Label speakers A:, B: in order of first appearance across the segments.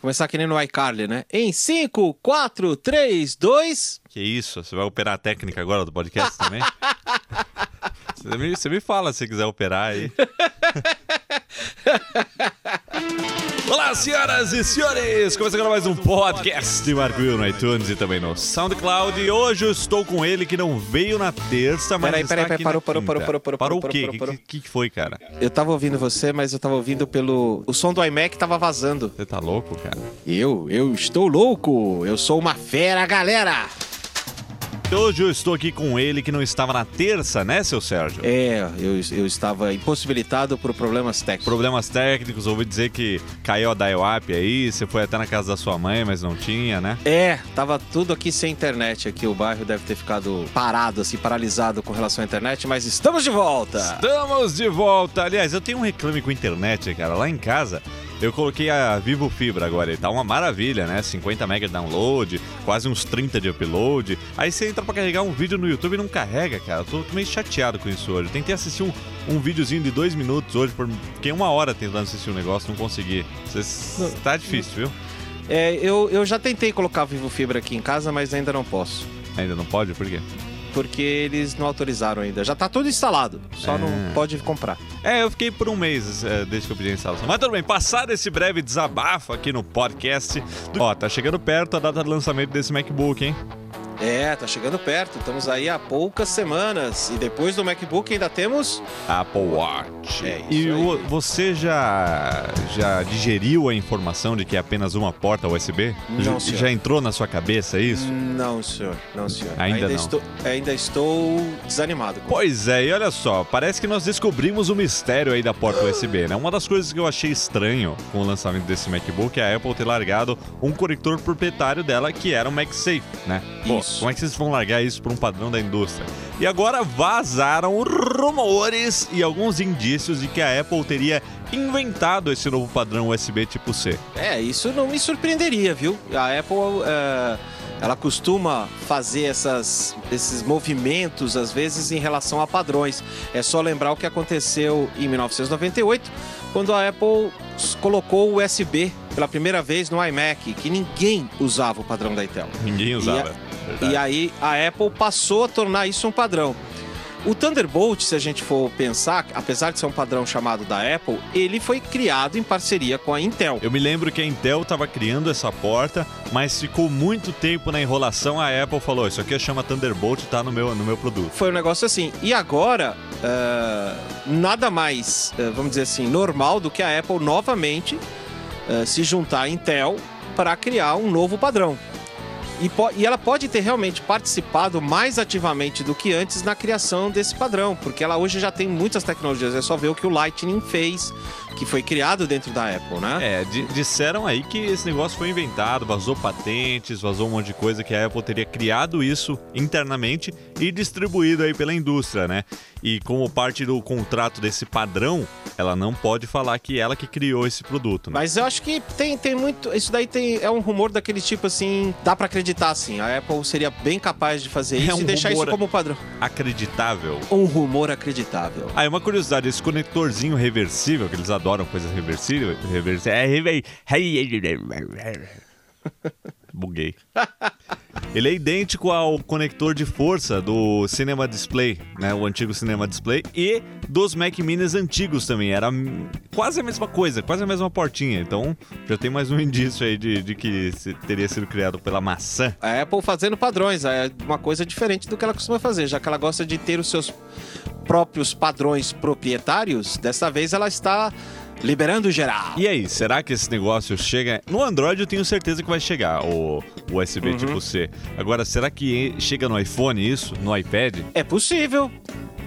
A: Começar que nem no iCarly, né? Em 5, 4, 3, 2.
B: Que isso? Você vai operar a técnica agora do podcast também? você, me, você me fala se quiser operar aí. Olá, senhoras e senhores! Começando agora mais um podcast de Marco Will no iTunes e também no SoundCloud. E hoje eu estou com ele que não veio na terça, mas
A: Peraí, peraí, peraí, parou, parou, parou, parou, parou,
B: Parou o
A: parou,
B: quê? O que, que foi, cara?
A: Eu tava ouvindo você, mas eu tava ouvindo pelo. O som do iMac tava vazando.
B: Você tá louco, cara?
A: Eu, eu estou louco! Eu sou uma fera, galera!
B: Hoje eu estou aqui com ele que não estava na terça, né, seu Sérgio?
A: É, eu, eu estava impossibilitado por problemas técnicos.
B: Problemas técnicos, ouvi dizer que caiu a dial-up aí, você foi até na casa da sua mãe, mas não tinha, né?
A: É, tava tudo aqui sem internet aqui. O bairro deve ter ficado parado, assim, paralisado com relação à internet, mas estamos de volta!
B: Estamos de volta. Aliás, eu tenho um reclame com a internet, cara. Lá em casa, eu coloquei a Vivo Fibra agora. E tá uma maravilha, né? 50 MB de download, quase uns 30 de upload. Aí você entra pra carregar um vídeo no YouTube e não carrega, cara. Eu tô meio chateado com isso hoje. Eu tentei assistir um, um videozinho de dois minutos hoje, por... fiquei uma hora tentando assistir um negócio, não consegui. Cês- Tá difícil, viu?
A: É, eu, eu já tentei colocar Vivo Fibra aqui em casa, mas ainda não posso.
B: Ainda não pode? Por quê?
A: Porque eles não autorizaram ainda. Já tá tudo instalado, só
B: É.
A: não pode comprar.
B: É, eu fiquei por um mês é, desde que eu pedi a instalação. Mas tudo bem, passado esse breve desabafo aqui no podcast. do- Ó, tá chegando perto a data de lançamento desse MacBook, hein?
A: É, tá chegando perto. Estamos aí há poucas semanas. E depois do MacBook ainda temos.
B: Apple Watch.
A: É isso
B: e o- você já já digeriu a informação de que é apenas uma porta USB?
A: Não,
B: já,
A: senhor.
B: já entrou na sua cabeça isso?
A: Não, senhor. Não, senhor.
B: Ainda não.
A: Estou, ainda estou desanimado.
B: Pois é, e olha só, parece que nós descobrimos o mistério aí da porta USB, né? Uma das coisas que eu achei estranho com o lançamento desse MacBook é a Apple ter largado um conector proprietário dela que era o MagSafe, né? Pô,
A: Isso.
B: como é que vocês vão largar isso por um padrão da indústria? E agora vazaram rumores e alguns indícios de que a Apple teria inventado esse novo padrão USB tipo C.
A: É, isso não me surpreenderia, viu? A Apple, é, ela costuma fazer essas, esses movimentos, às vezes, em relação a padrões. É só lembrar o que aconteceu em 1998, quando a Apple colocou o USB pela primeira vez no iMac, que ninguém usava o padrão da Intel.
B: Ninguém usava.
A: E aí a Apple passou a tornar isso um padrão. O Thunderbolt, se a gente for pensar, apesar de ser um padrão chamado da Apple, ele foi criado em parceria com a Intel.
B: Eu me lembro que a Intel estava criando essa porta, mas ficou muito tempo na enrolação. A Apple falou: Isso aqui chama Thunderbolt, tá no meu, no meu produto.
A: Foi um negócio assim. E agora, ah, nada mais, ah, vamos dizer assim, normal do que a Apple novamente ah, se juntar à Intel para criar um novo padrão. E, e ela pode ter realmente participado mais ativamente do que antes na criação desse padrão, porque ela hoje já tem muitas tecnologias. É só ver o que o Lightning fez, que foi criado dentro da Apple, né?
B: É, di- disseram aí que esse negócio foi inventado, vazou patentes, vazou um monte de coisa, que a Apple teria criado isso internamente e distribuído aí pela indústria, né? E como parte do contrato desse padrão, ela não pode falar que ela que criou esse produto, né?
A: Mas eu acho que tem, tem muito. Isso daí tem, é um rumor daquele tipo assim. Dá pra acreditar assim. A Apple seria bem capaz de fazer
B: É
A: isso
B: um
A: e deixar isso como padrão.
B: Acreditável.
A: Um rumor acreditável.
B: Ah, e uma curiosidade, esse conectorzinho reversível, que eles adoram coisas reversíveis, reversível, é rever... Buguei. Ele é idêntico ao conector de força do Cinema Display, né? O antigo Cinema Display e dos Mac Minis antigos também. Era quase a mesma coisa, quase a mesma portinha. Então já tem mais um indício aí de, de que teria sido criado pela maçã.
A: A Apple fazendo padrões, é uma coisa diferente do que ela costuma fazer, já que ela gosta de ter os seus próprios padrões proprietários, dessa vez ela está liberando geral.
B: E aí, será que esse negócio chega. No Android eu tenho certeza que vai chegar o USB tipo C. Agora, será que chega no iPhone isso? No iPad?
A: É possível.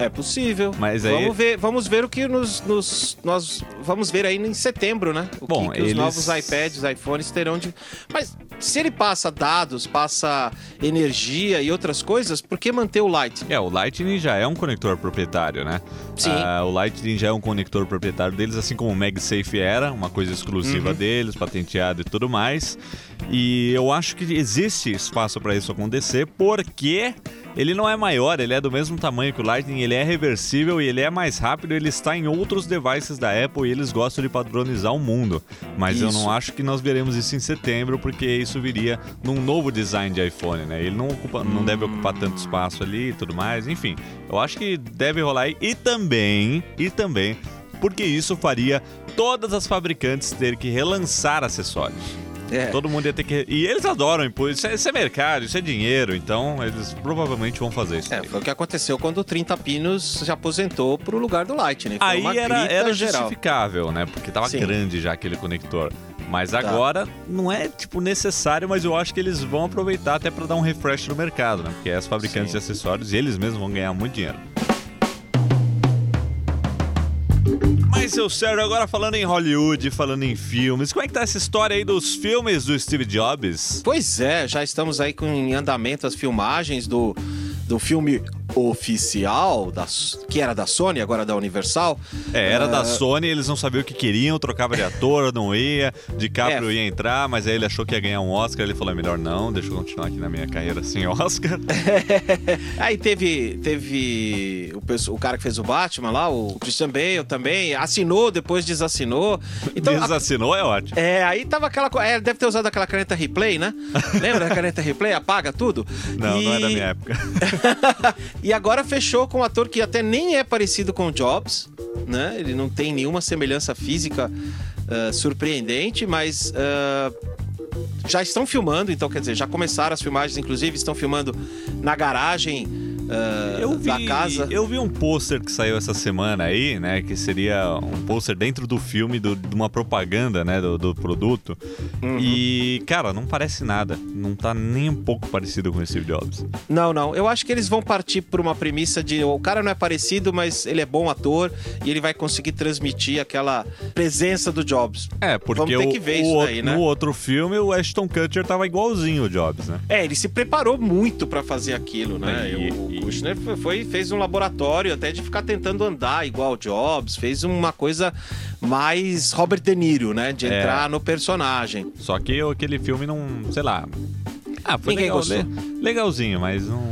A: É possível.
B: Mas aí-
A: vamos ver, vamos ver o que nos, nos- nós vamos ver aí em setembro, né? O
B: Bom,
A: que, que os
B: eles-
A: novos iPads, iPhones terão de. Mas se ele passa dados, passa energia e outras coisas, por que manter o Light?
B: É, o Lightning já é um conector proprietário, né?
A: Sim.
B: Ah, o Lightning já é um conector proprietário deles, assim como o MagSafe era, uma coisa exclusiva
A: Uhum.
B: deles, patenteado e tudo mais. E eu acho que existe espaço para isso acontecer, porque ele não é maior, ele é do mesmo tamanho que o Lightning, ele é reversível e ele é mais rápido, ele está em outros devices da Apple e eles gostam de padronizar o mundo. Mas eu
A: Isso.
B: não acho que nós veremos isso em setembro, porque isso viria num novo design de iPhone, né? Ele não, ocupa, não deve ocupar tanto espaço ali e tudo mais. Enfim, eu acho que deve rolar aí. E também, e também, porque isso faria todas as fabricantes ter que relançar acessórios.
A: É.
B: Todo mundo ia ter que. E eles adoram. Isso é, isso é mercado, isso é dinheiro, então eles provavelmente vão fazer isso.
A: É, foi o que aconteceu quando o 30 Pinos se aposentou pro lugar do Lightning. Foi
B: Aí era, era
A: geral.
B: justificável, né? Porque tava
A: Sim.
B: grande já aquele conector. Mas
A: Tá.
B: agora não é tipo necessário, mas eu acho que eles vão aproveitar até para dar um refresh no mercado, né? Porque as fabricantes
A: Sim.
B: de acessórios e eles mesmos vão ganhar muito dinheiro. Mas, seu Sérgio, agora falando em Hollywood, falando em filmes, como é que tá essa história aí dos filmes do Steve Jobs?
A: Pois é, já estamos aí com em andamento as filmagens do, do filme oficial, da, que era da Sony, agora da Universal.
B: É, era da
A: Ah,
B: Sony, eles não sabiam o que queriam, trocava de ator, não ia, DiCaprio
A: É.
B: ia entrar, mas aí ele achou que ia ganhar um Oscar, ele falou, é melhor não, deixa eu continuar aqui na minha carreira sem Oscar.
A: Aí teve, teve o, o cara que fez o Batman lá, o Christian Bale também, assinou, depois desassinou. Então, a-
B: Desassinou é ótimo.
A: É, aí tava aquela coisa. É, deve ter usado aquela caneta replay, né? Lembra da caneta replay? Apaga tudo?
B: Não,
A: e...
B: não é da minha época.
A: E agora fechou com um ator que até nem é parecido com o Jobs, né? Ele não tem nenhuma semelhança física ah, surpreendente, mas. ah, já estão filmando, então quer dizer, já começaram as filmagens, inclusive estão filmando na garagem ah,
B: Eu vi,
A: da casa.
B: eu vi um pôster que saiu essa semana aí, né? Que seria um pôster dentro do filme, do- de uma propaganda, né? Do, do produto.
A: Uhum.
B: E, cara, não parece nada. Não tá nem um pouco parecido com o Steve Jobs.
A: Não, não. Eu acho que eles vão partir por uma premissa de o cara não é parecido, mas ele é bom ator e ele vai conseguir transmitir aquela presença do Jobs.
B: É, porque
A: Vamos ter
B: o-
A: que ver
B: o
A: isso daí, né?
B: no outro filme o Ashton Kutcher tava igualzinho o Jobs, né?
A: É, ele se preparou muito pra fazer aquilo, né?
B: E-
A: o
B: e-
A: Kushner foi, foi- fez um laboratório até de ficar tentando andar igual Jobs, fez uma coisa mais Robert De Niro, né? De
B: É.
A: entrar no personagem.
B: Só que aquele filme não, sei lá. Ah, foi legal, legalzinho, mas não,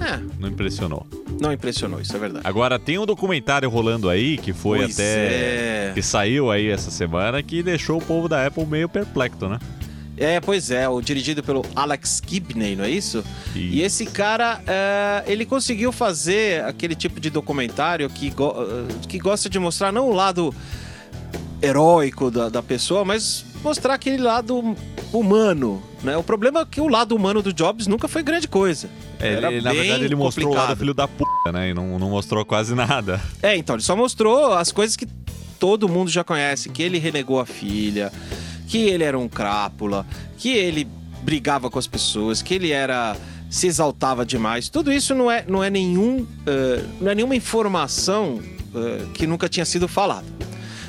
A: É,
B: não impressionou.
A: não impressionou, isso é verdade.
B: Agora tem um documentário rolando aí que foi
A: Pois
B: até
A: é.
B: que saiu aí essa semana que deixou o povo da Apple meio perplexo, né?
A: É, pois é, o dirigido pelo Alex Gibney, não é isso? E
B: Isso.
A: esse cara, é, ele conseguiu fazer aquele tipo de documentário que, go- eh, que gosta de mostrar não o lado heróico da, da pessoa, mas mostrar aquele lado humano, né? O problema é que o lado humano do Jobs nunca foi grande coisa.
B: É, ele, na verdade ele mostrou o lado
A: complicado.
B: filho da puta, né? E não, não mostrou quase nada.
A: É, então, ele só mostrou as coisas que todo mundo já conhece, que ele renegou a filha, que ele era um crápula, que ele brigava com as pessoas, que ele era se exaltava demais. Tudo isso não é, não é nenhum eh, não é nenhuma informação eh, que nunca tinha sido falada.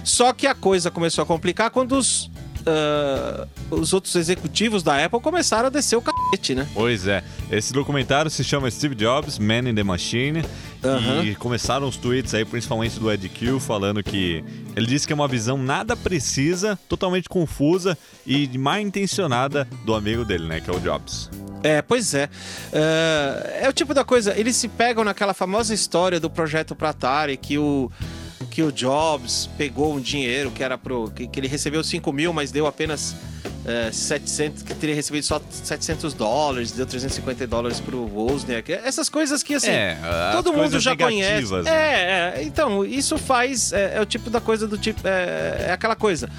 A: Só que a coisa começou a complicar quando os eh, os outros executivos da Apple começaram a descer o cacete, né?
B: Pois é. Esse documentário se chama Steve Jobs, Man in the Machine.
A: Aham.
B: E começaram os tweets aí, principalmente do Ed Q, falando que ele disse que é uma visão nada precisa, totalmente confusa e mal intencionada do amigo dele, né? Que é o Jobs.
A: É, pois é. É, é o tipo da coisa, eles se pegam naquela famosa história do projeto Atari que o que o Jobs pegou um dinheiro que era pro que, que ele recebeu 5 mil, mas deu apenas é, 700, que teria recebido só 700 dólares, deu 350 dólares pro Wozniak. Essas coisas que assim,
B: é,
A: todo mundo já conhece.
B: né?
A: É, é, então, isso faz. É, é o tipo da coisa do tipo. É, é aquela coisa.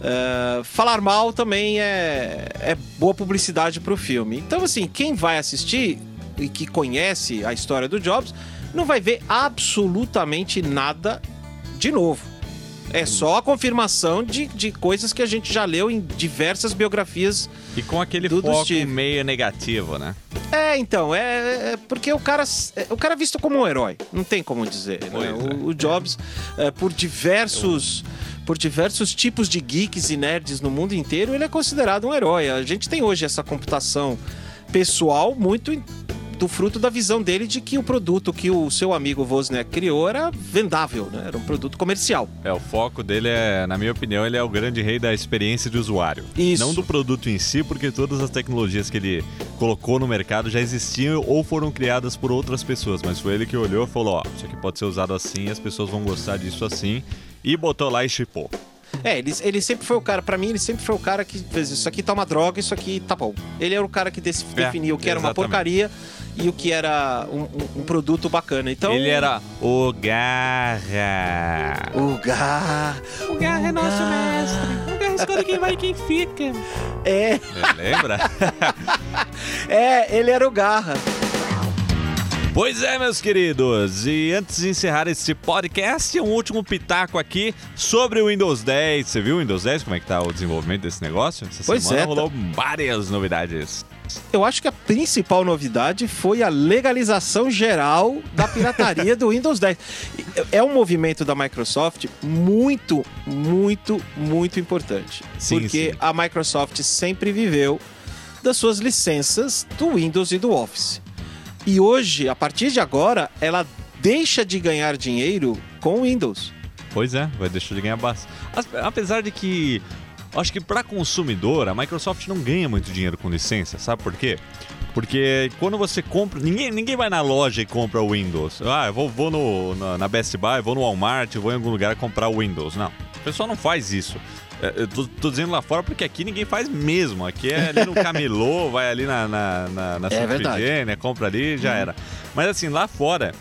A: É, falar mal também é, é boa publicidade pro filme. Então, assim, quem vai assistir e que conhece a história do Jobs não vai ver absolutamente nada de novo. É só a confirmação de, de coisas que a gente já leu em diversas biografias
B: E com aquele
A: Do-
B: foco
A: Steve.
B: meio negativo, né?
A: é, então, é, é porque o cara, é, o cara é visto como um herói, não tem como dizer. né?
B: Pois é.
A: O, o Jobs, é, por diversos, por diversos tipos de geeks e nerds no mundo inteiro, ele é considerado um herói. A gente tem hoje essa computação pessoal muito do fruto da visão dele de que o produto que o seu amigo Wozniak criou era vendável, né? Era um produto comercial.
B: É, o foco dele é, na minha opinião, ele é o grande rei da experiência de usuário.
A: Isso.
B: Não do produto em si, porque todas as tecnologias que ele colocou no mercado já existiam ou foram criadas por outras pessoas, mas foi ele que olhou e falou, ó, isso aqui pode ser usado assim, as pessoas vão gostar disso assim, e botou lá e chipou.
A: É, ele, ele sempre foi o cara, pra mim, ele sempre foi o cara que fez isso aqui tá uma droga, isso aqui tá bom. Ele era o cara que dec-
B: É,
A: definiu o que era uma porcaria e o que era um, um- um produto bacana. Então.
B: Ele era o Garra.
A: O Gar.
C: O Garra é nosso mestre. O Garra escolhe quem vai e quem fica.
A: É,
B: É, Lembra?
A: é, ele era o Garra.
B: Pois é, meus queridos. E antes de encerrar esse podcast, um último pitaco aqui sobre o Windows 10. Você viu o Windows 10? Como é que tá o desenvolvimento desse negócio? Essa
A: Pois
B: semana
A: é,
B: rolou várias novidades.
A: Eu acho que a principal novidade foi a legalização geral da pirataria do Windows 10. É um movimento da Microsoft muito, muito, muito importante.
B: Sim,
A: porque
B: sim.
A: a Microsoft sempre viveu das suas licenças do Windows e do Office. E hoje, a partir de agora, ela deixa de ganhar dinheiro com Windows.
B: Pois é, vai deixar de ganhar bastante. As- Apesar de que, acho que para consumidor, a Microsoft não ganha muito dinheiro com licença, sabe por quê? Porque quando você compra. Ninguém, ninguém vai na loja e compra o Windows. Ah, eu vou, vou no, na, na Best Buy, vou no Walmart, vou em algum lugar comprar o Windows. Não. O pessoal não faz isso. É, Eu tô, tô dizendo lá fora porque aqui ninguém faz mesmo. Aqui é ali no camelô, vai ali na, na, na, na
A: É.
B: Ifigênia, compra ali e já era. Mas assim, lá fora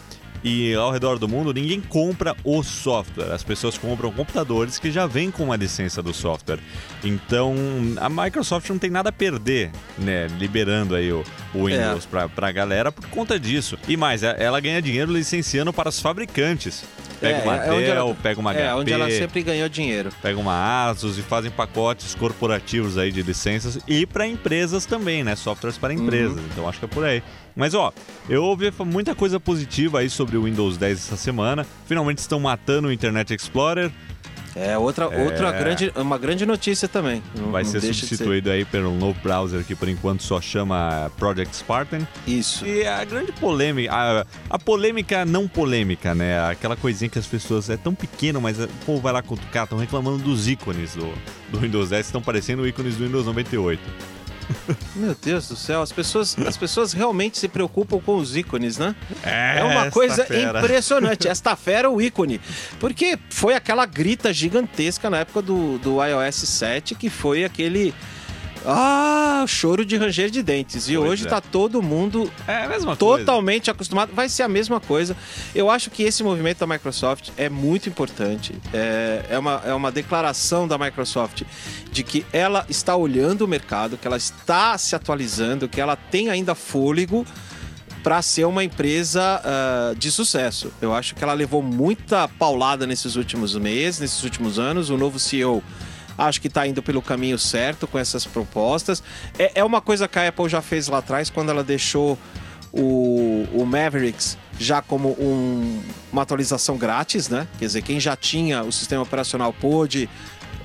B: e ao redor do mundo, ninguém compra o software. As pessoas compram computadores que já vêm com uma licença do software. Então, a Microsoft não tem nada a perder, né? Liberando aí o, o Windows pra, pra galera por conta disso. E mais, é- ela ganha dinheiro licenciando para os fabricantes. Pega
A: É,
B: uma
A: é
B: Dell,
A: ela-
B: pega uma
A: É,
B: HP,
A: onde ela sempre ganhou dinheiro.
B: pega uma Asus e fazem pacotes corporativos aí de licenças e para empresas também, né? Softwares para empresas. Então acho que é por aí. Mas ó, eu ouvi muita coisa positiva aí sobre o Windows 10 essa semana. Finalmente estão matando o Internet Explorer.
A: É outra, outra grande, uma grande notícia também. Não-
B: Vai
A: não
B: ser substituído aí pelo novo browser que por enquanto só chama Project Spartan.
A: Isso.
B: E a grande polêmica, a, a polêmica não polêmica, né? Aquela coisinha que as pessoas é tão pequeno, mas o povo vai lá cutucar, estão reclamando dos ícones do, do Windows 10, estão parecendo ícones do Windows 98.
A: Meu Deus do céu, as pessoas, as pessoas realmente se preocupam com os ícones, né? É uma
B: esta
A: coisa
B: fera.
A: impressionante. Esta fera é o ícone. Porque foi aquela grita gigantesca na época do, do iOS 7, que foi aquele. Ah, choro de ranger de dentes. E
B: Pois
A: hoje
B: é.
A: tá todo mundo
B: É a mesma coisa.
A: totalmente acostumado. Vai ser a mesma coisa. Eu acho que esse movimento da Microsoft é muito importante. É, é, uma, é uma declaração da Microsoft de que ela está olhando o mercado, que ela está se atualizando, que ela tem ainda fôlego para ser uma empresa ah, de sucesso. Eu acho que ela levou muita paulada nesses últimos meses, nesses últimos anos. O novo CEO acho que está indo pelo caminho certo com essas propostas. É, é uma coisa que a Apple já fez lá atrás quando ela deixou o, o Mavericks já como um- uma atualização grátis, né? Quer dizer, quem já tinha o sistema operacional pôde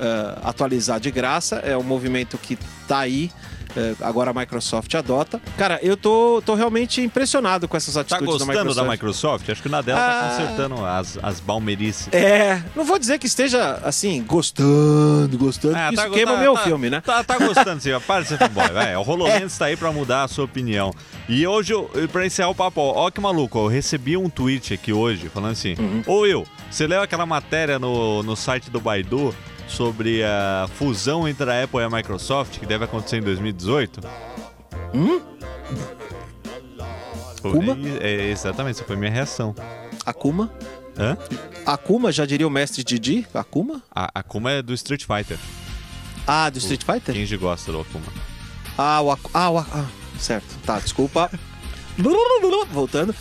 A: ah, atualizar de graça. É um movimento que tá aí. Eh, agora a Microsoft adota. Cara, eu tô, tô realmente impressionado com essas
B: Tá
A: atitudes
B: gostando
A: da Microsoft.
B: da Microsoft? Acho que o Nadella
A: Ah.
B: tá consertando as, as balmerices.
A: É, não vou dizer que esteja assim, gostando, gostando,
B: Ah,
A: porque
B: tá-
A: isso queima
B: tá-
A: meu
B: tá-
A: filme, né?
B: Tá, tá gostando, sim. Para de ser fanboy, vai. O HoloLens tá aí pra mudar a sua opinião. E hoje, pra encerrar o papo, ó, ó que maluco, ó, eu recebi um tweet aqui hoje falando assim:
A: Uhum.
B: Ô Will, você leu aquela matéria no, no site do Baidu sobre a fusão entre a Apple e a Microsoft que deve acontecer em 2018?
A: Hum?
B: Foi-
A: Kuma?
B: É, exatamente, essa foi a minha reação.
A: Akuma.
B: Hã?
A: Akuma, já diria o mestre Didi? Akuma?
B: A, a Kuma é do Street Fighter.
A: Ah, do Street Fighter?
B: Quem gosta do Akuma?
A: Ah, o Aku... ah, o ah, certo. Tá, desculpa. Voltando.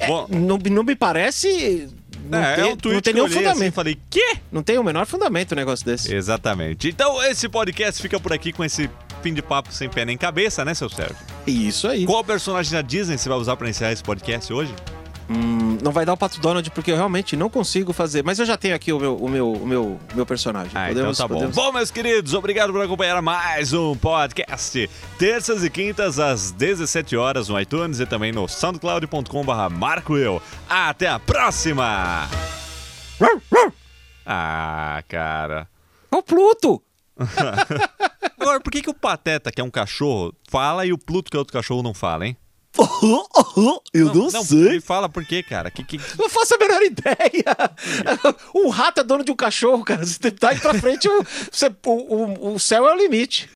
A: É,
B: Bom-
A: não, não me parece... Não,
B: é,
A: tem,
B: é um tweet
A: não tem nenhum
B: assim
A: fundamento.
B: falei, quê?
A: Não tem o menor fundamento um negócio desse.
B: Exatamente. Então, esse podcast fica por aqui com esse fim de papo sem pé nem cabeça, né, seu Sérgio?
A: Isso aí.
B: Qual personagem da Disney você vai usar pra encerrar esse podcast hoje?
A: Hum, não vai dar o Pato Donald porque eu realmente não consigo fazer. Mas eu já tenho aqui o meu, o meu, o meu, o meu personagem.
B: Ah, então tá bom. Bom, meus queridos, obrigado por acompanhar mais um podcast. Terças e quintas às 17 horas no iTunes e também no soundcloud.com.br Marco Eu. Até a próxima! Ah, cara.
A: É o Pluto!
B: Agora, por que, que o Pateta, que é um cachorro, fala e o Pluto, que é outro cachorro, não fala, hein?
A: Eu não, sei.
B: Me fala por quê, cara? Que, que...
A: Não faço a menor ideia. Um rato é dono de um cachorro, cara. Você tá indo pra frente, o, você- o, o, o céu é o limite.